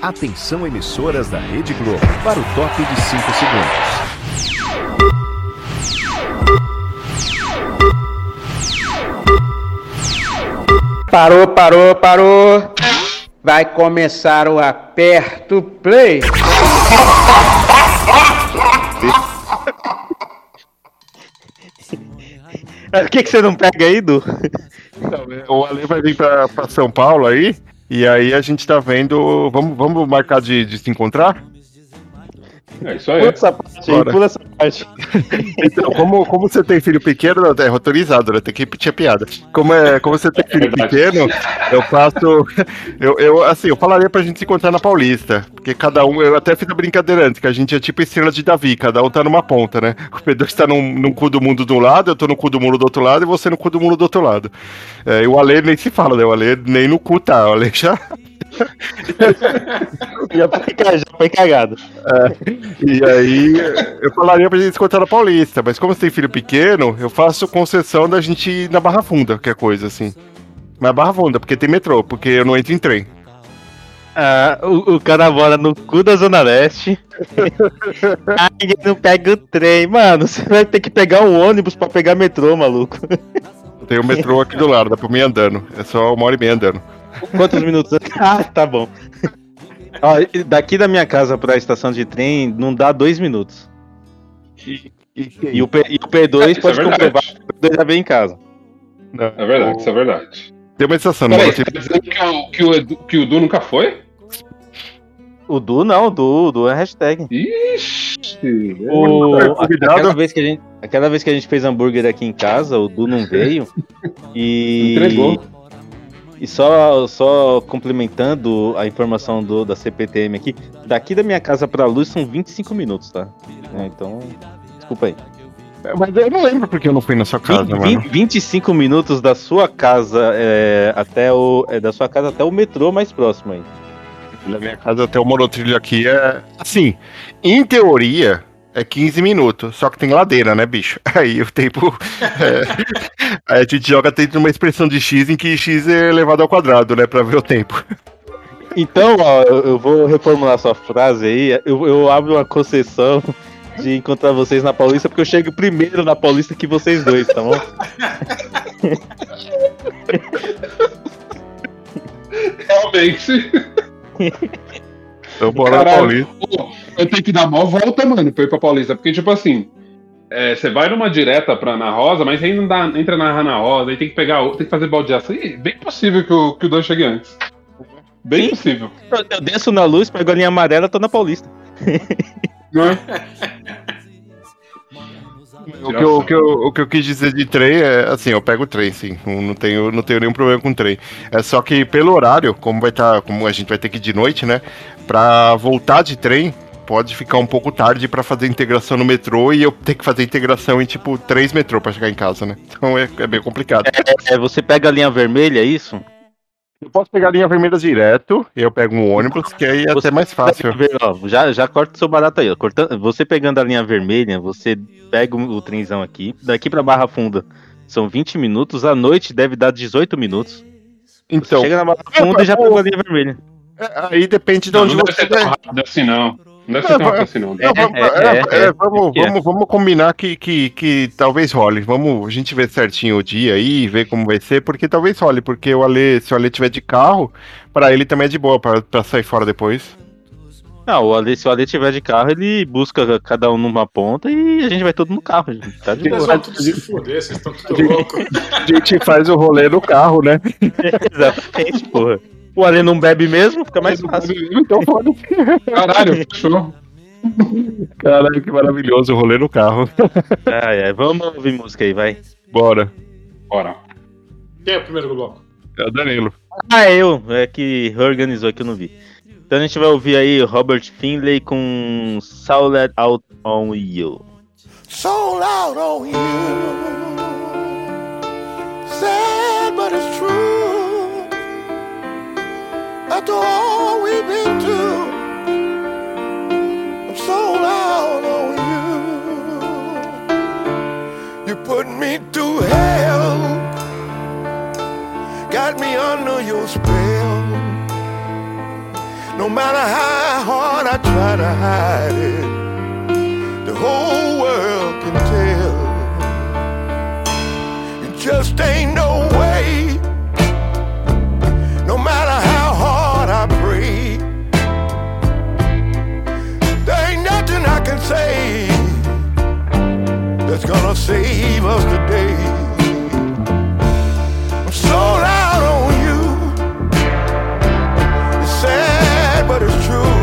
Atenção emissoras da Rede Globo para o top de 5 segundos. Parou, parou, parou. Vai começar o aperto play. O que, que você não pega aí, Du? O Ale vai vir pra, pra São Paulo aí, e aí a gente tá vendo. Vamos, vamos marcar de, de se encontrar? É isso aí. Pula essa parte pula essa parte. Então, como, como você tem filho pequeno, é autorizado, né? Tem que repetir a piada. Como, é, como você tem filho verdade. pequeno, eu faço. Eu, eu, assim, eu falaria pra gente se encontrar na Paulista. Porque cada um. Eu até fiz a brincadeira antes, que a gente é tipo estrela de Davi, cada um tá numa ponta, né? O Pedro está num, num cu do mundo de um lado, eu tô no cu do mundo do outro lado, e você no cu do mundo do outro lado. É, e o Ale nem se fala, né? O Ale nem no cu tá. O Ale já. Já foi, já foi cagado. E aí, eu falaria pra gente se encontrar na Paulista, mas como você tem filho pequeno, eu faço concessão da gente ir na Barra Funda, que é coisa assim. Mas Barra Funda, porque tem metrô, porque eu não entro em trem. Ah, o, o cara mora no cu da Zona Leste. Aí não pega o trem. Mano, você vai ter que pegar um ônibus pra pegar metrô, maluco. Tem o metrô aqui do lado, dá pra mim andando. É só uma hora e meia andando. Quantos minutos? Ah, tá bom. Ó, e daqui da minha casa pra estação de trem não dá dois minutos. E o, P, e o P2 Isso é pode verdade. comprovar que o P2 já veio em casa. É verdade, isso é verdade. Tem uma estação, Peraí, não você tá dizendo que o, que, o Edu, que o Du nunca foi? O Du não, o Du, o Du é hashtag. Ixi! O, aquela, vez que a gente, aquela vez que a gente fez hambúrguer aqui em casa, o Du não veio. E. Entregou. E só, só complementando a informação do, da CPTM aqui, daqui da minha casa pra luz são 25 minutos, tá? É, então, desculpa aí. Mas eu não lembro porque eu não fui na sua casa, 20, mano. 25 minutos da sua casa é, até o. é, da sua casa até o metrô mais próximo aí. Da minha casa até o monotrilho aqui é. Assim, em teoria. É 15 minutos, só que tem ladeira, né, bicho? Aí o tempo. é, aí a gente joga dentro de uma expressão de x em que x é elevado ao quadrado, né? Pra ver o tempo. Então, ó, eu, vou reformular sua frase aí. Eu, eu abro uma concessão de encontrar vocês na Paulista, porque eu chego primeiro na Paulista que vocês dois, tá bom? Realmente. Então bora na. Paulista. Eu tenho que dar mó volta, mano, pra ir pra Paulista. Porque, tipo assim, é, você vai numa direta pra Ana Rosa, mas aí não dá, entra na Ana Rosa, aí tem que pegar, o- tem que fazer baldeação. Ih, bem possível que o, que o Dan chegue antes. Bem Sim. possível. Eu, eu desço na luz, pego a linha amarela, tô na Paulista. Não é? O que, eu, o, que eu, o que eu quis dizer de trem é assim, eu pego o trem, sim. Não, tenho, não tenho nenhum problema com trem. É só que pelo horário, como vai estar. como a gente vai ter que ir de noite, né? Pra voltar de trem, pode ficar um pouco tarde pra fazer integração no metrô e eu ter que fazer integração em tipo três metrô pra chegar em casa, né? Então é, é bem complicado. É, você pega a linha vermelha, é isso? Eu posso pegar a linha vermelha direto, eu pego um ônibus, que aí é Você- até mais fácil. Ó, já, já corta o seu barato aí. Ó. Cortando, você pegando a linha vermelha, você pega o, o trenzão aqui. Daqui pra Barra Funda são 20 minutos. À noite deve dar 18 minutos. Então, Chega na Barra Funda e já pegou a linha vermelha. é, aí depende de onde não você não. Não deve É, ser tão rápido assim, não. Não, É, vamos, é, é, é, vamos, é. vamos, vamos combinar que, que, que talvez role. Vamos a gente ver certinho o dia aí, ver como vai ser, porque talvez role, porque o Ale, se o Ale tiver de carro, pra ele também é de boa pra, pra sair fora depois. Não, o Ale, se o Ale tiver de carro, ele busca cada um numa ponta e a gente vai todo no carro. gente. Tá de Vocês boa. vão tudo se fuder, vocês estão tudo loucos. A gente faz o rolê no carro, né? Exatamente, porra. O Ale não bebe mesmo, fica mais fácil. Então foda Caralho, fechou. Caralho, que maravilhoso o rolê no carro. Ai, ai, vamos ouvir música aí, vai. Bora. Bora. Quem é o primeiro bloco? É o Danilo. Ah, eu, é que organizou aqui, eu não vi. Então a gente vai ouvir aí Robert Finlay com Sold Out on You. sold out on you. Sad, but it's true. after all we've been through. I'm so loud on you. You put me through hell, got me under your spell. No matter how hard I try to hide it, the whole world can tell. You just ain't no gonna save us today. I'm sold out on you. It's sad, but it's true.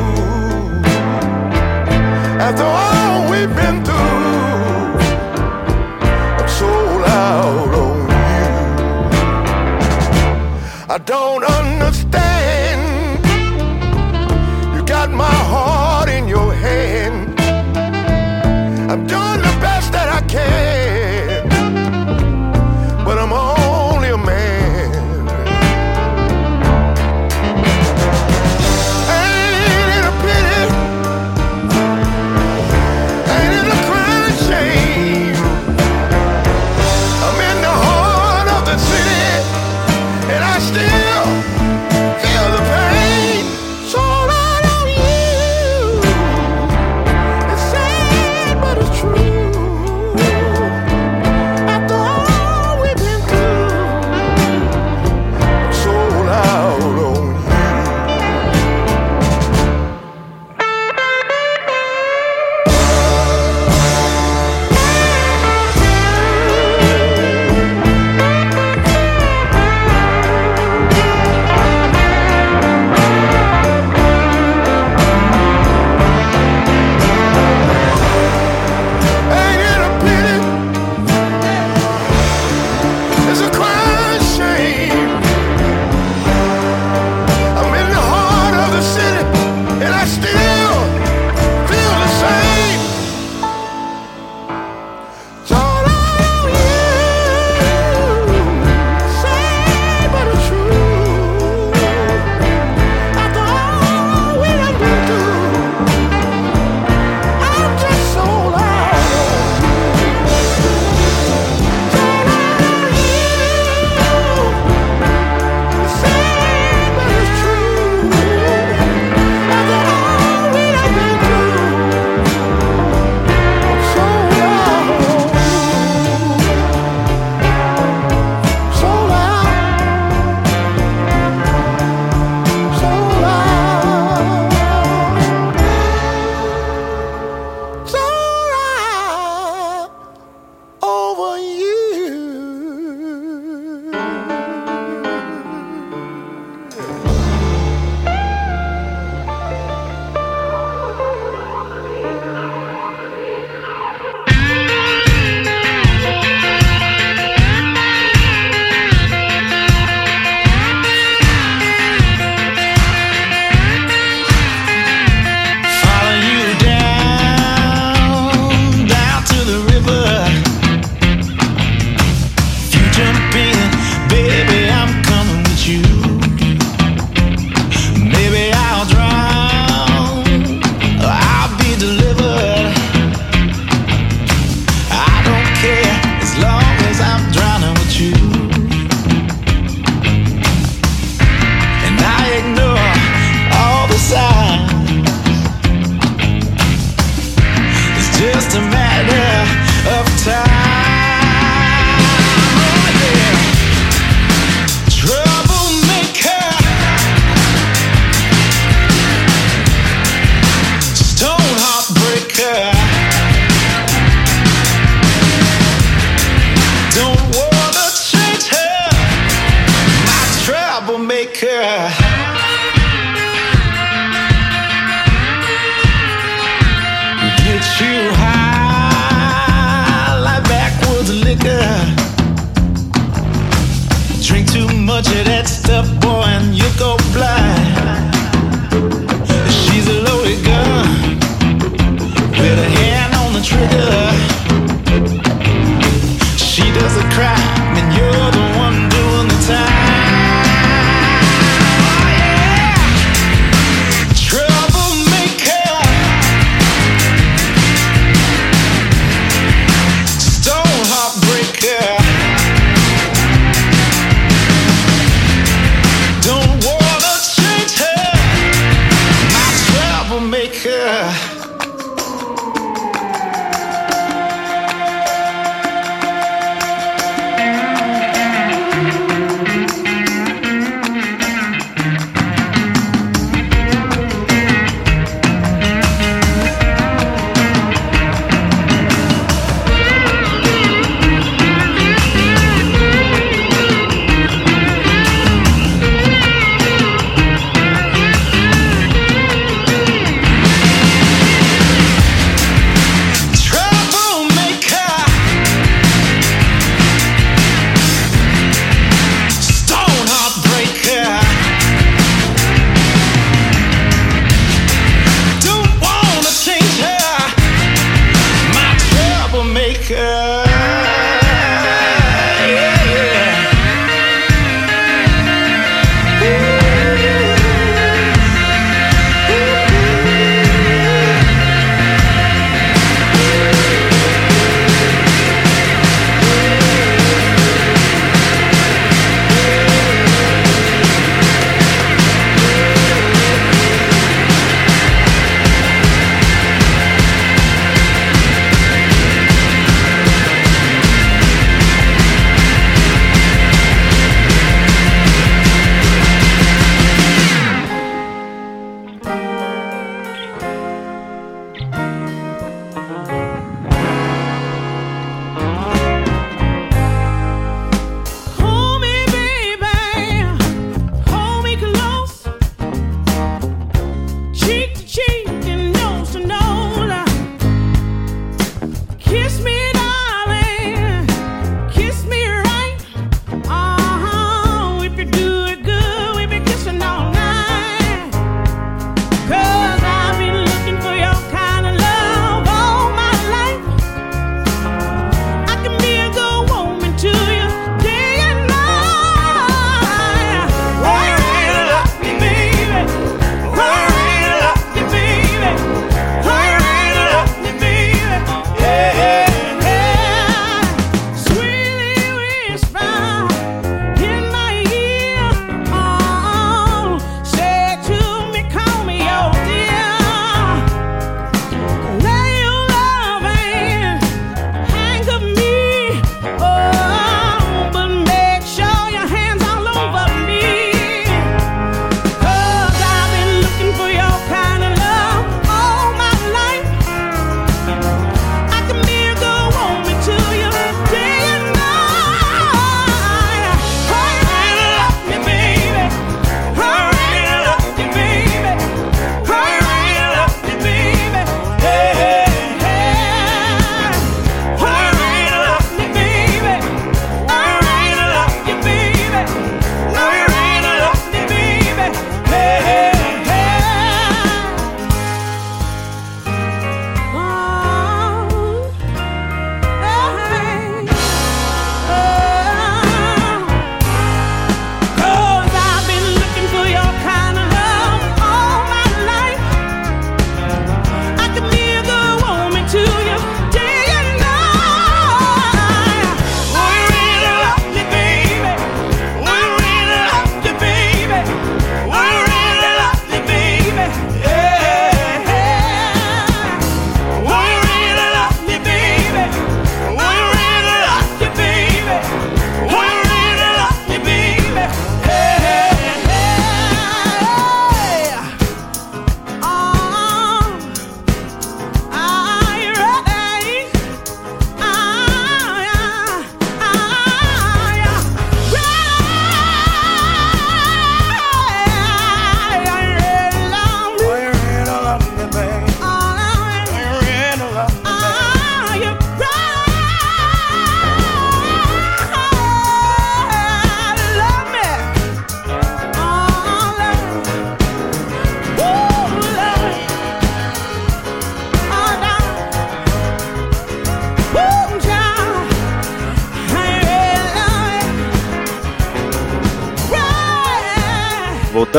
After all we've been through, I'm sold out on you. I don't.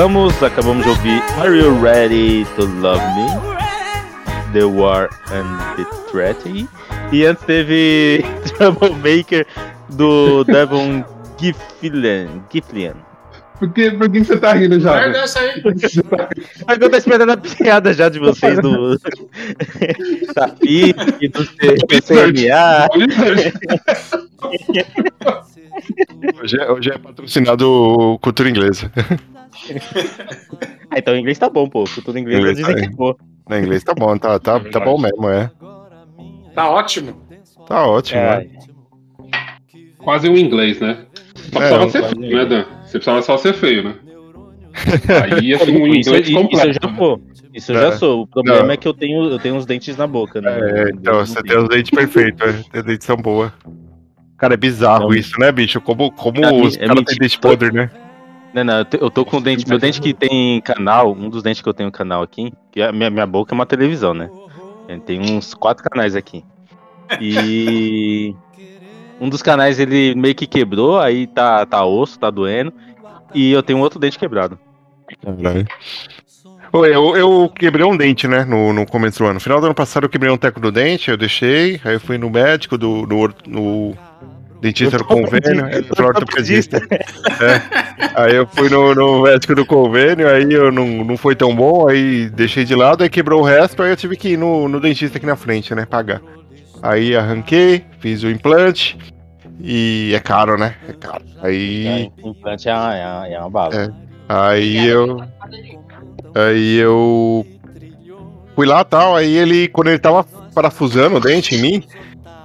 Voltamos, acabamos de ouvir Are You Ready to Love Me? The War and the Treaty. E antes teve Troublemaker do Devon Giflian. Giflian. Por que, por que você tá rindo já? Velho? dessa aí. Mas eu tô esperando a piada já de vocês do do, C, do CMA. Hoje é, hoje é patrocinado Cultura Inglesa. Ah, então o inglês tá bom, pô. Tudo em inglês Inglês dizem tá que é bom. Inglês tá bom, tá, tá, tá bom mesmo, é. Tá ótimo. Tá ótimo, É, né? Quase um inglês, né? Só É, precisava ser feio, né, Dan? Você precisava só ser feio, né? Aí ia ser um isso, inglês isso eu completo. já sou. Isso eu É. já sou. O problema Não. é que eu tenho, eu tenho uns dentes na boca, né? É, então, você tem os dentes perfeitos, é. Os dentes são boas. Cara, é bizarro Não. isso, né, bicho? Como, como É, os é caras têm dente podre, né? Não, não, eu te- eu tô com o dente. Meu dente que tem canal, um dos dentes que eu tenho canal aqui, que a minha, minha boca é uma televisão, né? Tem uns quatro canais aqui. E um dos canais ele meio que quebrou, aí tá, tá osso, tá doendo. E eu tenho um outro dente quebrado. Ô, Eu, eu quebrei um dente, né, no, no começo do ano. No final do ano passado eu quebrei um teco do dente, eu deixei, aí eu fui no médico, do, no, or- no dentista do convênio, é, pro ortopedista. É. Aí eu fui no, no médico do convênio, aí eu não, não foi tão bom, aí deixei de lado, aí quebrou o resto, aí eu tive que ir no, no dentista aqui na frente, né, pagar. Aí arranquei, fiz o implante, e é caro, né, é caro. Aí... É, implante é uma, é uma, é uma bala. É. Aí eu. Aí eu. Fui lá tal, aí ele, quando ele tava parafusando o dente em mim,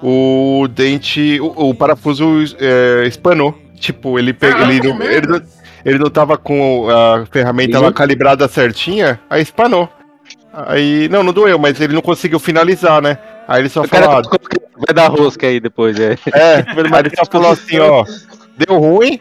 o dente. O, o parafuso é, espanou. Tipo, ele pegou. Ele, não- ele, não- ele não tava com a ferramenta lá calibrada certinha, aí espanou. Aí. Não, não doeu, mas ele não conseguiu finalizar, né? Aí ele só O falou, tá- vai dar rosca aí depois, é. ah, é, aí ele só falou assim, ó. Deu ruim.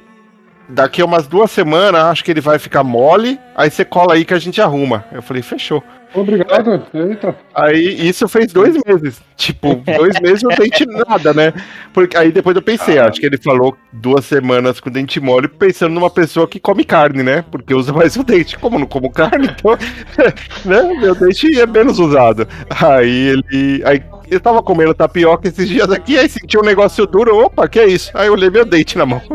Daqui a umas duas semanas, acho que ele vai ficar mole. Aí você cola aí que a gente arruma. Eu falei, fechou. Obrigado. Eita. Aí isso fez dois meses. Tipo, dois meses eu dente nada, né? Porque aí depois eu pensei, acho que ele falou duas semanas com dente mole, pensando numa pessoa que come carne, né? Porque usa mais o dente. Como não como carne, então, né? Meu dente é menos usado. Aí ele. Aí eu tava comendo tapioca esses dias aqui, aí senti um negócio duro. Opa, que é isso? Aí eu olhei meu dente na mão.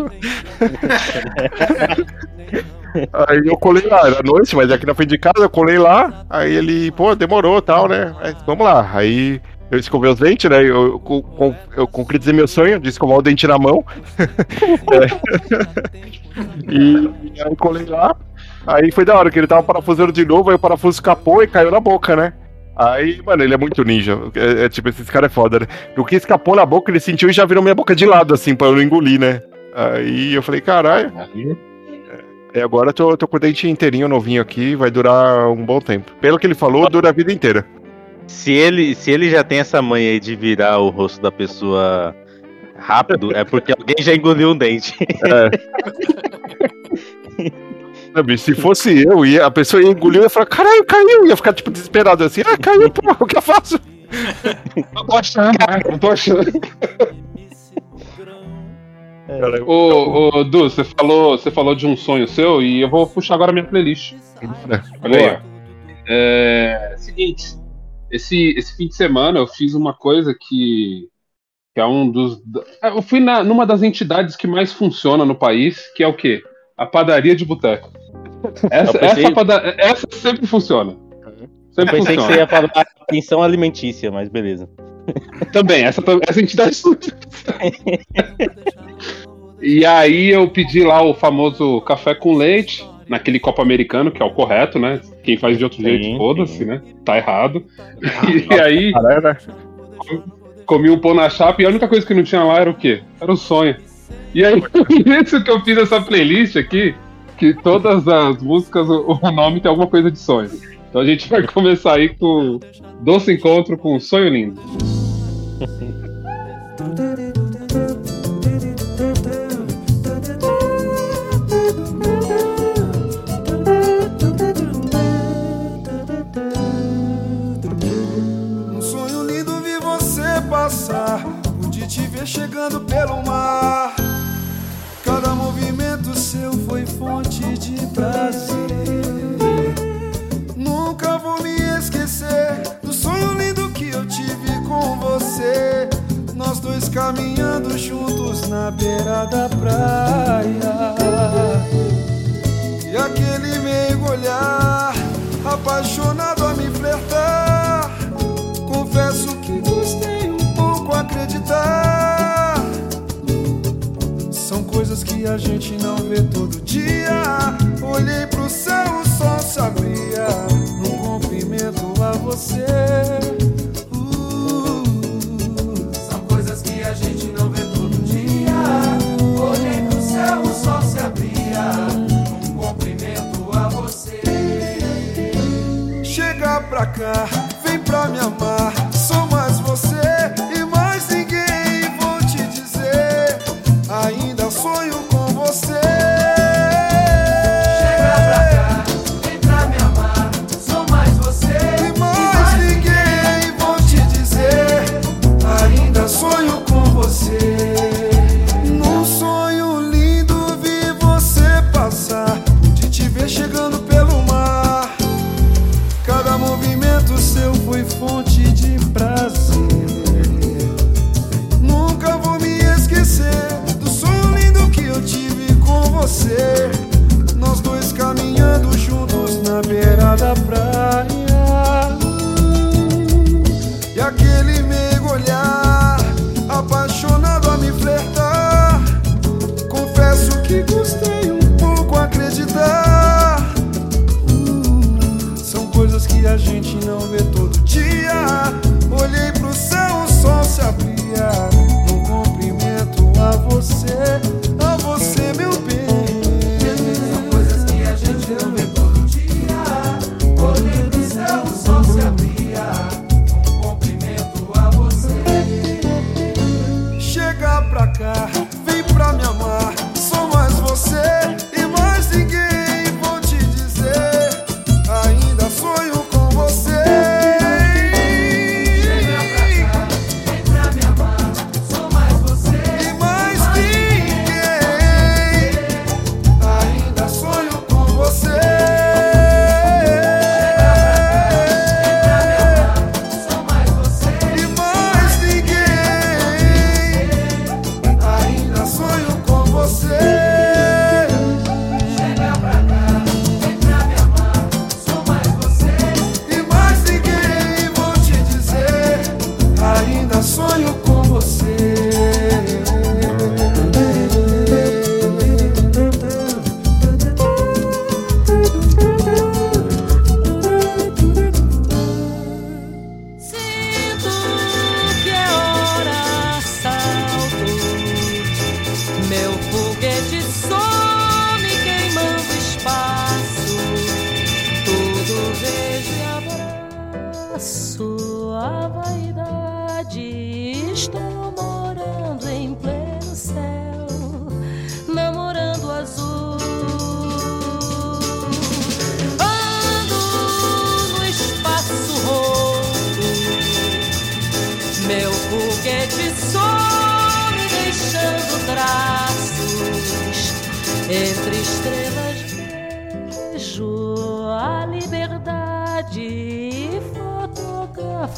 Aí eu colei lá, era noite, mas aqui na frente de casa eu colei lá. Aí ele, pô, demorou tal, né? Aí, vamos lá. Aí eu escovei os dentes, né? Eu, eu, eu, eu concretizei meu sonho de escovar o dente na mão. É. E aí colei lá. Aí foi da hora que ele tava parafusando de novo, aí o parafuso escapou e caiu na boca, né? Aí, mano, ele é muito ninja. É, é tipo, esses caras é foda, né? O que escapou na boca, ele sentiu e já virou minha boca de lado, assim, pra eu não engolir, né? Aí eu falei, caralho. É, agora eu tô, tô com o dente inteirinho, novinho aqui, vai durar um bom tempo. Pelo que ele falou, dura a vida inteira. Se ele, se ele já tem essa manha aí de virar o rosto da pessoa rápido, é porque alguém já engoliu um dente. Não, bicho, Se fosse eu, ia, a pessoa ia engolir e ia falar, caralho, caiu! Ia ficar, tipo, desesperado assim, ah, caiu, pô, o que eu faço? Não tô achando, né? Não tô achando. Eu- Ô, ô, Du, você falou, você falou de um sonho seu e eu vou puxar agora minha playlist. Olha aí, ó. É, seguinte, esse, esse fim de semana eu fiz uma coisa que, que é um dos. Eu fui na, numa das entidades que mais funciona no país, que é o quê? A padaria de boteco. Essa, Eu pensei- essa, pada- essa sempre funciona. Eu Sempre pensei que funciona. você ia falar atenção alimentícia, mas beleza. Também, essa, essa entidade. e aí eu pedi lá o famoso café com leite, naquele copo americano, que é o correto, né? Quem faz de outro Sim, jeito, foda-se, né? Tá errado. e aí Caralho, né? comi um pão na chapa e a única coisa que não tinha lá era o quê? Era o sonho. E aí, por isso que eu fiz essa playlist aqui, que todas as músicas, o nome tem alguma coisa de sonho. Então a gente vai começar aí com Doce Encontro com Sonho Lindo. Um sonho lindo vi você passar. Pude te ver chegando pelo mar. Cada movimento seu fonte de prazer. Nunca vou me esquecer do sonho lindo que eu tive com você. Nós dois caminhando juntos na beira da praia. E aquele meio olhar, apaixonado a me flertar. Confesso que gostei um pouco acreditar coisas que a gente não vê todo dia. Olhei pro céu, o sol se abria. Num cumprimento a você. Uh. São coisas que a gente não vê todo dia. Olhei pro céu, o sol se abria. Num cumprimento a você. Chega pra cá, vem pra me amar.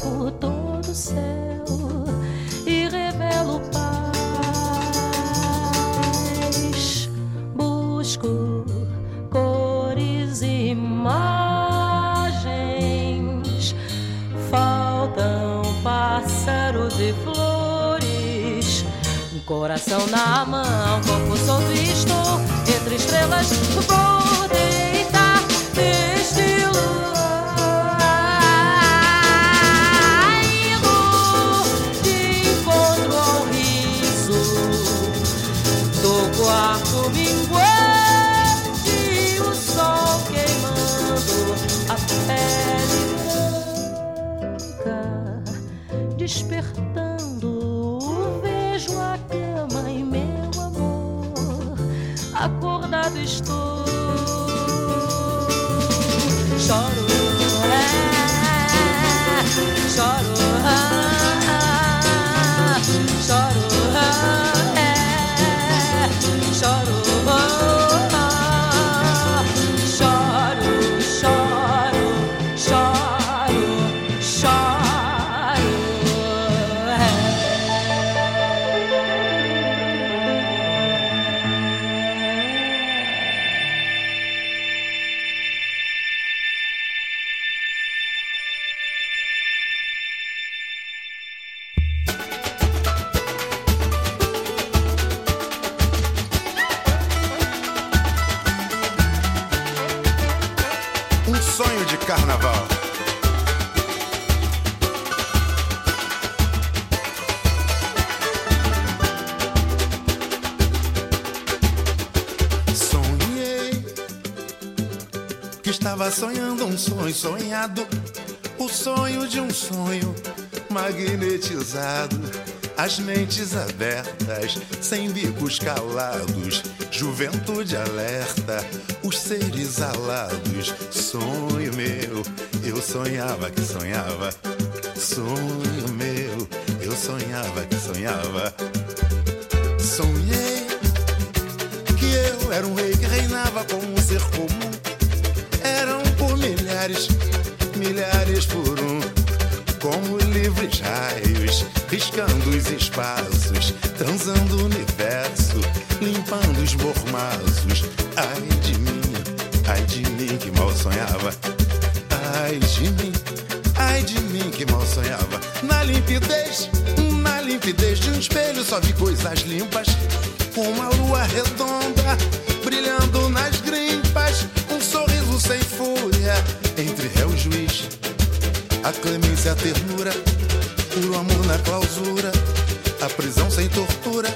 por todo o céu e revelo paz. Busco cores e imagens, faltam pássaros e flores, um coração na mão. Que estava sonhando um sonho sonhado, o sonho de um sonho magnetizado. As mentes abertas, sem bicos calados, juventude alerta, os seres alados. Sonho meu, eu sonhava que sonhava. Sonho meu, eu sonhava que sonhava. Sonhei que eu era um rei que reinava como um ser comum. Milhares, milhares por um. Como livres raios, riscando os espaços, transando o universo, limpando os mormaços. Ai de mim, ai de mim que mal sonhava. Ai de mim, ai de mim que mal sonhava. Na limpidez, na limpidez de um espelho, só vi coisas limpas. Uma lua redonda, brilhando nas grimpas. Um sorriso sem fúria, Clemência, a ternura, puro amor na clausura. A prisão sem tortura,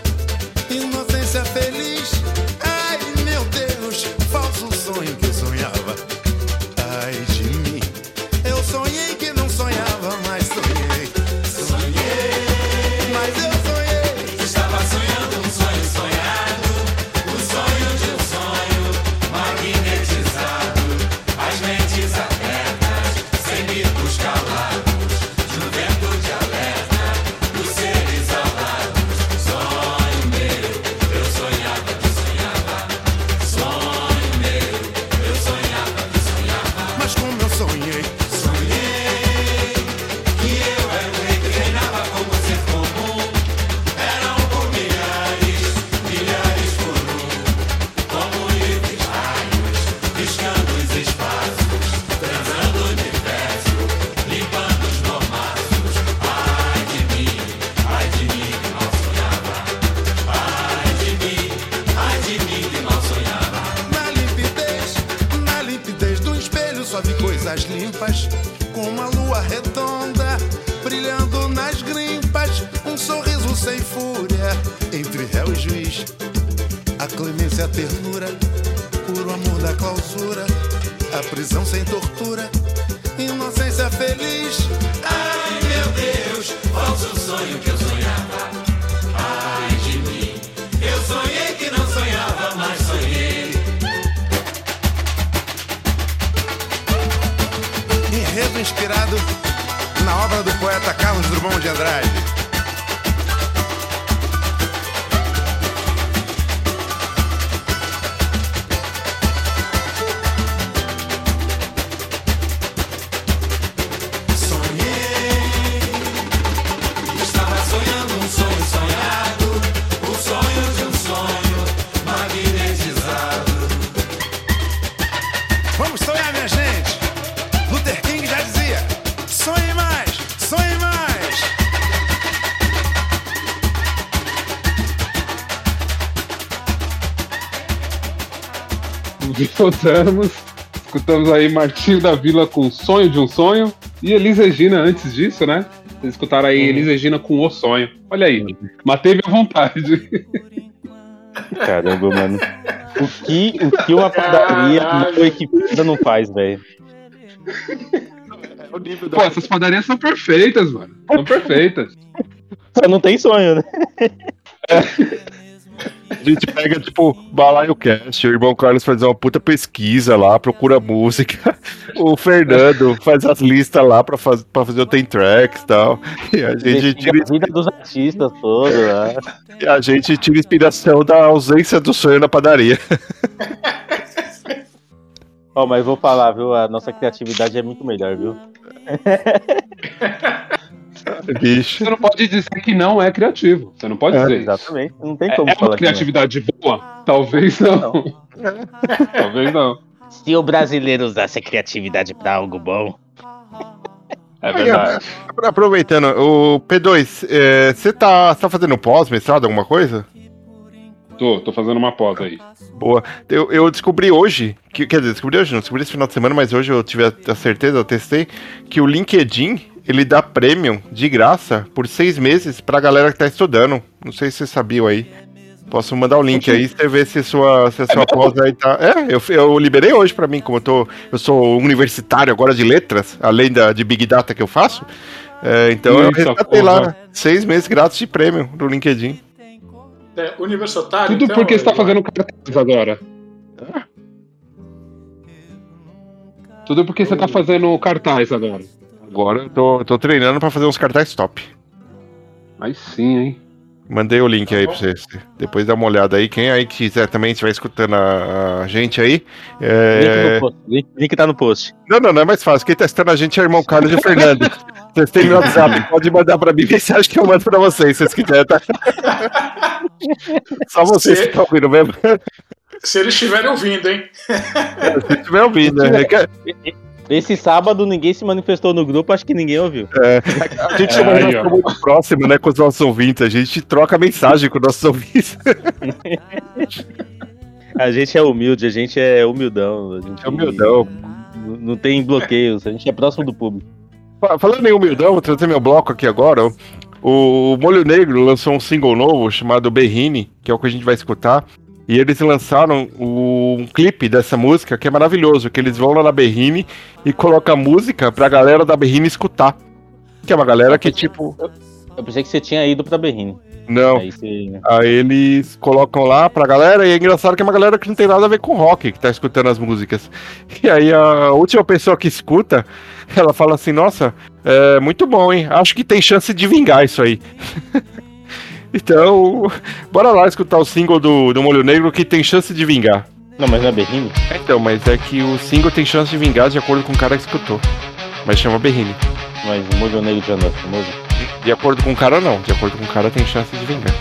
Voltamos. Escutamos aí Martinho da Vila com Sonho de um Sonho. E Elis Regina antes disso, né? Vocês escutaram aí Elis Regina com O Sonho. Olha aí, matei minha vontade. Caramba, mano. O que, o que uma padaria mal equipada não faz, velho? Pô, essas padarias são perfeitas, mano. São perfeitas. Só não tem sonho, né? A gente pega, tipo, Balaio Cast, o irmão Carlos faz uma puta pesquisa lá, procura música. O Fernando faz as listas lá pra, faz, pra fazer o Tem Tracks e tal. E a gente tira, a vida dos artistas todos lá. e a gente tira inspiração da ausência do sonho na padaria. Ó, mas vou falar, viu? A nossa criatividade é muito melhor, viu? Bicho. Você não pode dizer que não é criativo. Você não pode É, dizer isso. exatamente. Não tem É, como é falar uma que não. criatividade boa? Talvez não. Talvez não. Se o brasileiro usasse a criatividade pra algo bom. É verdade. Aproveitando, o P2, é, você tá, você tá fazendo pós-mestrado, alguma coisa? Tô, tô fazendo uma pós aí. Boa. Eu, eu descobri hoje, que, quer dizer, descobri hoje, não descobri esse final de semana, mas hoje eu tive a, a certeza, eu testei, que o LinkedIn, ele dá premium de graça por seis meses pra galera que tá estudando. Não sei se vocês sabiam aí. Posso mandar o link aí, você vê se sua, se a sua pós aí tá. É, eu, eu liberei hoje pra mim, como eu, tô, eu sou universitário agora de letras, além da, de Big Data que eu faço. É, então eu Eita resgatei porra. lá seis meses grátis de prêmio no LinkedIn. É, universitário. Tudo então, porque você tá eu- fazendo cartaz agora. Tudo porque você tá fazendo cartaz agora. Agora eu tô, eu tô treinando pra fazer uns cartazes top. Aí sim, hein? Mandei o link aí pra vocês. Depois dá uma olhada aí. Quem aí quiser também estiver escutando a, a gente aí. Link, É... no post, link, link tá no post. Não, não, não é mais fácil. Quem tá escutando a gente é o irmão Carlos e o Fernando. Vocês têm meu WhatsApp, pode mandar pra mim mensagem que eu mando pra vocês, se vocês quiserem, tá? Só vocês Se- que estão ouvindo mesmo. Se eles estiverem ouvindo, hein? Se estiver ouvindo, né? Esse sábado ninguém se manifestou no grupo, acho que ninguém ouviu. É, a gente é Aí, muito próxima, né, com os nossos ouvintes. A gente troca mensagem com os nossos ouvintes. A gente é humilde, a gente é humildão. A gente É humildão. Não, não tem bloqueios, a gente é próximo do público. Fa- Falando em humildão, vou trazer meu bloco aqui agora. ó. O Molho Negro lançou um single novo chamado Berrine, que é o que a gente vai escutar. E eles lançaram o- um clipe dessa música que é maravilhoso, que eles vão lá na Berrine e colocam a música pra galera da Berrine escutar. Que é uma galera que, tipo, Eu pensei que você tinha ido pra Berrine. não. Aí você... Aí eles colocam lá pra galera, e é engraçado que é uma galera que não tem nada a ver com rock, que tá escutando as músicas. E aí a última pessoa que escuta, ela fala assim, nossa, é muito bom, hein? Acho que tem chance de vingar isso aí. então, bora lá escutar o single do, do Molho Negro que tem chance de vingar. Não, mas não é Berrine? Então, mas é que o single tem chance de vingar de acordo com o cara que escutou. Mas chama Berrine. Mas o Molho Negro já não é famoso. De acordo com o cara, não. De acordo com o cara, tem chance de vingar.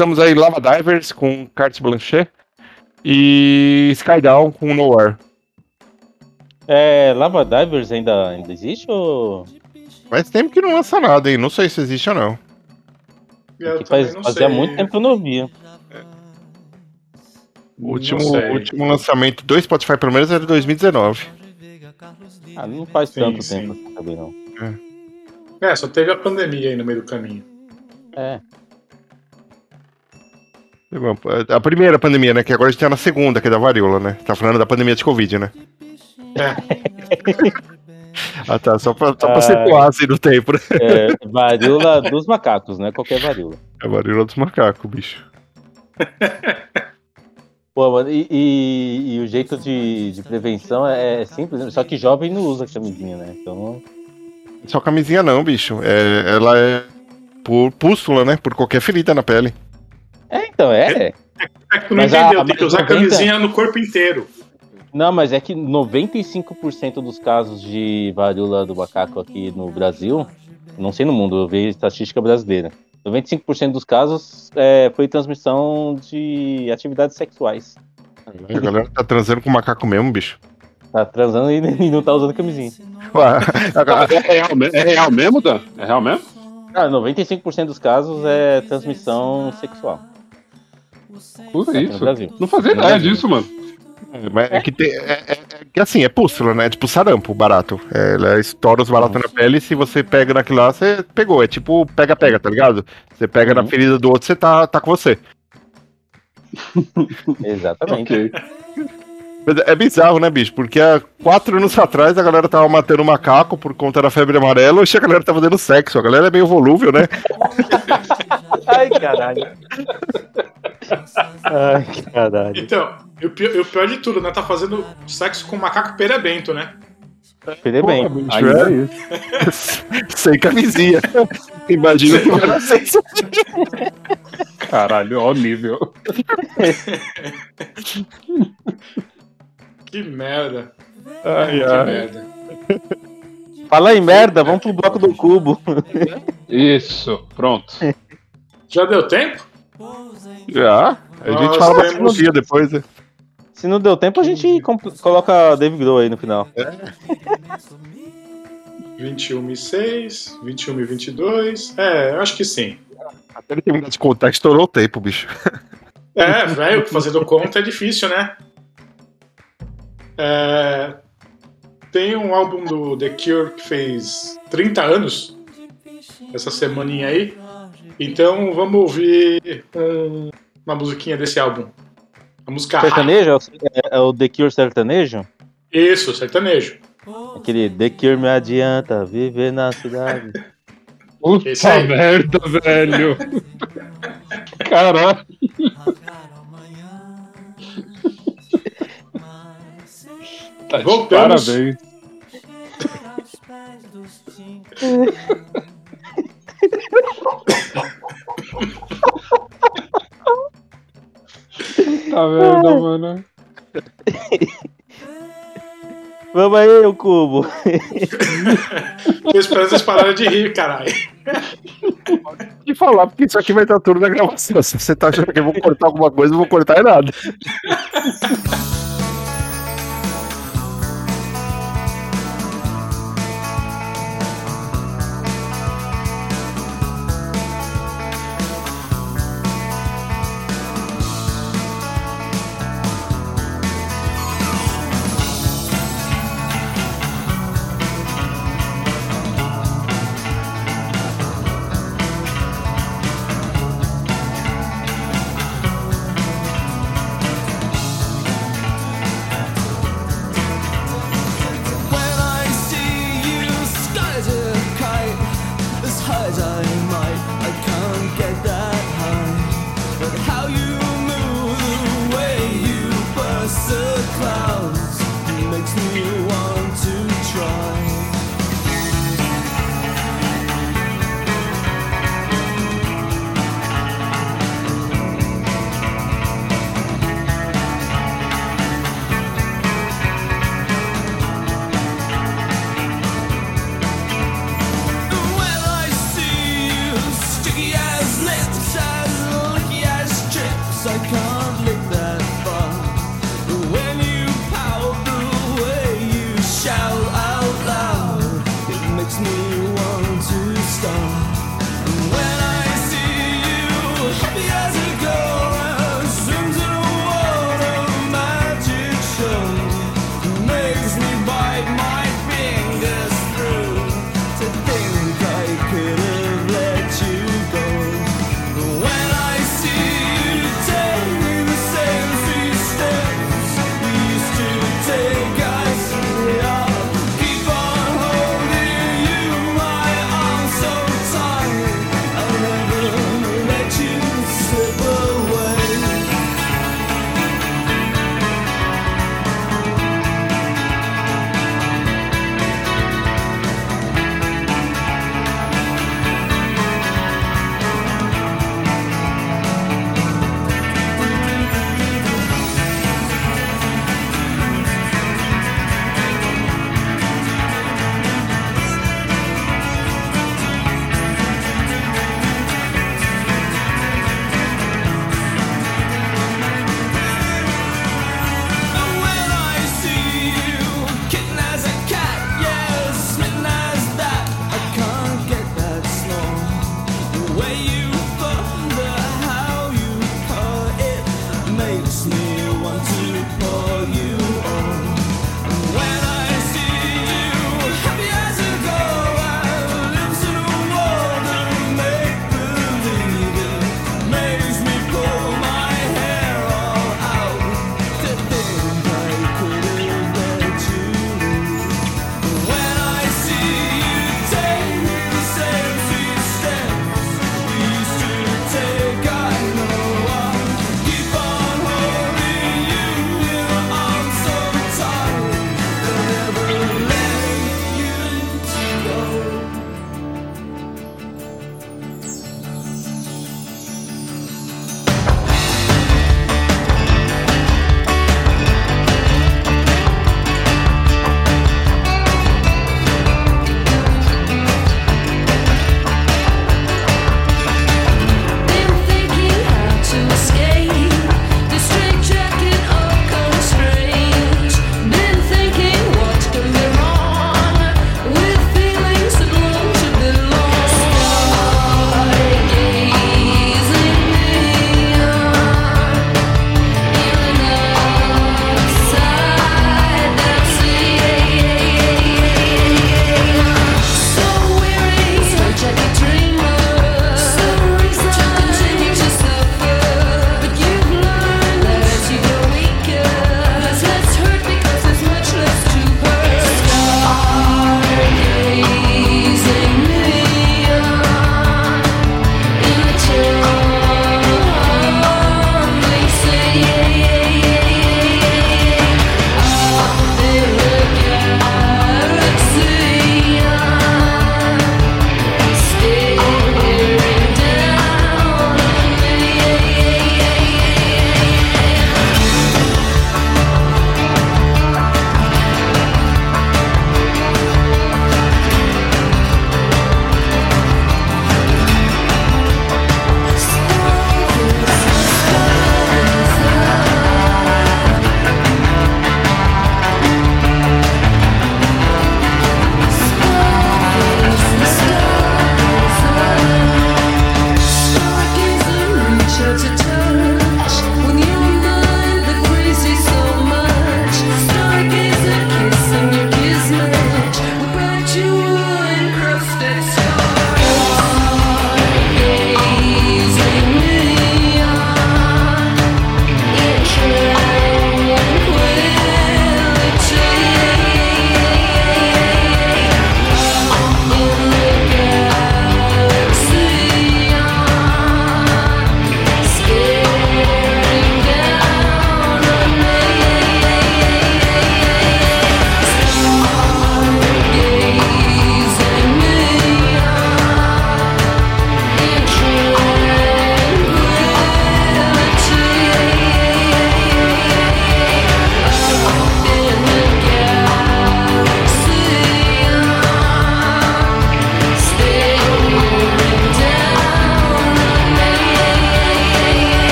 Escutamos, escutamos aí Lava Divers com Carte Blanchet e Skydown com Nowhere. É, Lava Divers ainda, ainda existe ou. Faz tempo que não lança nada, hein? Não sei se existe ou não. Eu Que faz, fazia sei. muito tempo que eu não via. O último, último lançamento do Spotify, pelo menos, era de 2019. Ah, não faz Sim, tanto sim. tempo também, não. É, só teve a pandemia aí no meio do caminho. É. A primeira pandemia, né? Que agora a gente tá na segunda, que é da varíola, né? Tá falando da pandemia de Covid, né? ah, tá. Só pra, só pra Ah. situar assim no tempo, né? É, varíola dos macacos, não é qualquer varíola. É a varíola dos macacos, bicho. Pô, mano, e, e- e o jeito de, de prevenção é, é simples, né? só que jovem não usa camisinha, né? Então. Só camisinha não, bicho. É, ela é por pústula, né? Por qualquer ferida na pele. É, então, é. É que tu não Mas a- entendeu, a- tem que usar 90? camisinha no corpo inteiro. Não, mas é que 95% dos casos de varíola do macaco aqui no Brasil, não sei no mundo, eu vi estatística brasileira. 95% dos casos é, foi transmissão de atividades sexuais. A galera tá transando com macaco mesmo, bicho. Tá transando e, e não tá usando camisinha. É real, é real mesmo, Dan? É real mesmo? Cara, 95% dos casos é transmissão sexual. Tudo isso. Não fazia Brasil. disso, mano. É, é que tem. É, é- é assim, é pústula, né? É tipo sarampo, barato. É, ela estoura os baratos na pele e se você pega naquilo lá, você pegou. É tipo pega-pega, tá ligado? Você pega na ferida do outro, você tá, tá com você. Exatamente. Mas é bizarro, né, bicho? Porque há quatro anos atrás a galera tava matando macaco por conta da febre amarela, hoje a galera tá fazendo sexo. A galera é meio volúvel, né? Ai, caralho. Ai, caralho. Então, e o pior, e o pior de tudo, né? Tá fazendo sexo com um macaco perebento, né? Bem. Bicho, Ainda é isso. Sem camisinha. Imagina que vai ser isso. Caralho, ó o nível. Que merda. Ai, que ai. merda. Fala aí, merda, vamos pro bloco do cubo. Isso, pronto. Já deu tempo? Já. A gente Nós fala mais temos- um dia depois, né? Se não deu tempo, a gente comp- coloca David Grohl aí no final. 21 e 6, 21 e 22. É, eu acho que sim. Até ele terminar de contar, estourou o tempo, bicho. É, velho, fazendo conta é difícil, né? É, tem um álbum do The Cure que fez 30 anos, essa semaninha aí. Então vamos ouvir um- uma musiquinha desse álbum. A música Sertanejo? É o- É, é o The Cure sertanejo? Isso, sertanejo. Aquele The Cure me adianta viver na cidade. Puta Esse aí. merda, velho. Caralho. Tá de Voltamos. Parabéns. Tá merda, mano. Vamos aí, o cubo. Tô esperando vocês pararem de rir, caralho. E falar, porque isso aqui vai estar tudo na gravação. Se você tá achando que eu vou cortar alguma coisa, eu vou cortar é nada.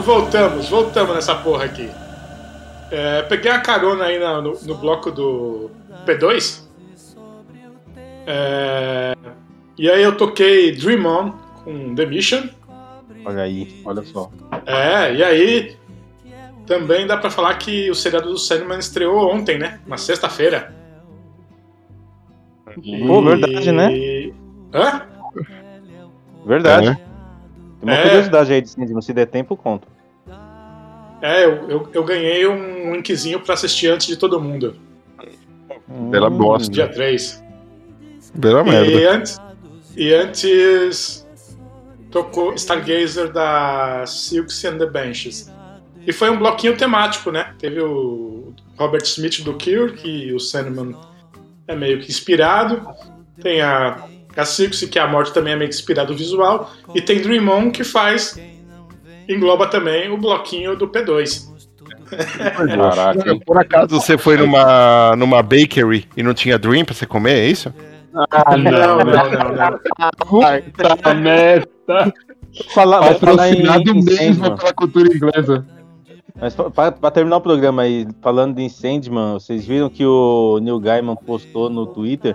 Então voltamos, voltamos nessa porra aqui. É, peguei a carona aí na- no, no bloco do P2. É, e aí eu toquei Dream On com The Mission. Olha aí, olha só. É, e aí também dá pra falar que o seriado do Sandman estreou ontem, né? Na sexta-feira. Pô, verdade, né? Hã? Verdade. É. Tem uma É. curiosidade aí de Sandman, se der tempo, conto. É, eu, eu, eu ganhei um linkzinho pra assistir antes de todo mundo. Bela bosta. Dia 3. Bela E merda. antes, e antes tocou Stargazer da Silks and the Benches. E foi um bloquinho temático, né? Teve o Robert Smith do Cure, que o Sandman é meio que inspirado. Tem a, a que a morte também é meio que inspirado no visual. E tem Dream On, que faz. engloba também o bloquinho do P2. Caraca. Por acaso você foi numa, numa bakery e não tinha dream pra você comer, é isso? Ah, não, não, não, não. Puta merda. Falar, mas Patrocinado mesmo Sandman, pela cultura inglesa. mas pa- pra, pra terminar o programa aí, falando em Sandman, vocês viram que o Neil Gaiman postou no Twitter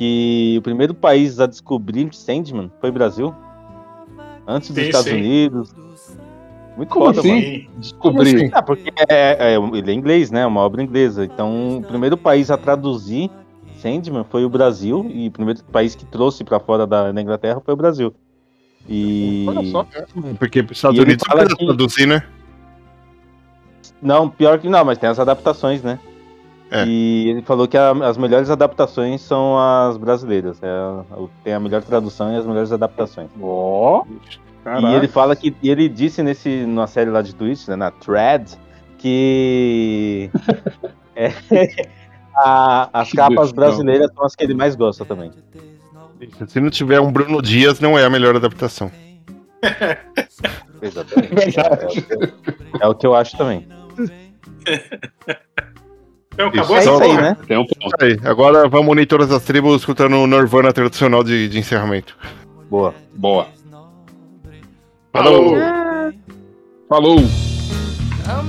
que o primeiro país a descobrir Sandman foi o Brasil? Antes dos Sim, Estados sim. Unidos. Muito Como foda, assim? mano. Sim. Descobri. Ah, porque é, é- ele é inglês, né? Uma obra inglesa. Então, o primeiro país a traduzir Sandman foi o Brasil, e o primeiro país que trouxe pra fora da, da Inglaterra foi o Brasil. E. Olha só. Porque os Estados E Unidos não que- traduzir, né? Não, pior que não, mas tem as adaptações, né? É. E ele falou que a- as melhores adaptações são as brasileiras. É, tem a melhor tradução e as melhores adaptações. Ó. E ele fala que. E ele disse nesse, numa série lá de Twitch, né, na Thread, que. é, a- as Que capas brasileiras são as que ele mais gosta também. Se não tiver um Bruno Dias, não é a melhor adaptação. Exatamente. Verdade. É, o que eu- é o que eu acho também. Então, acabou É essa isso aí, né? Tem um ponto. Aí, agora vamos unir todas as tribos escutando o Nirvana tradicional de, de encerramento. Boa. Boa. Falou! Falou. I'm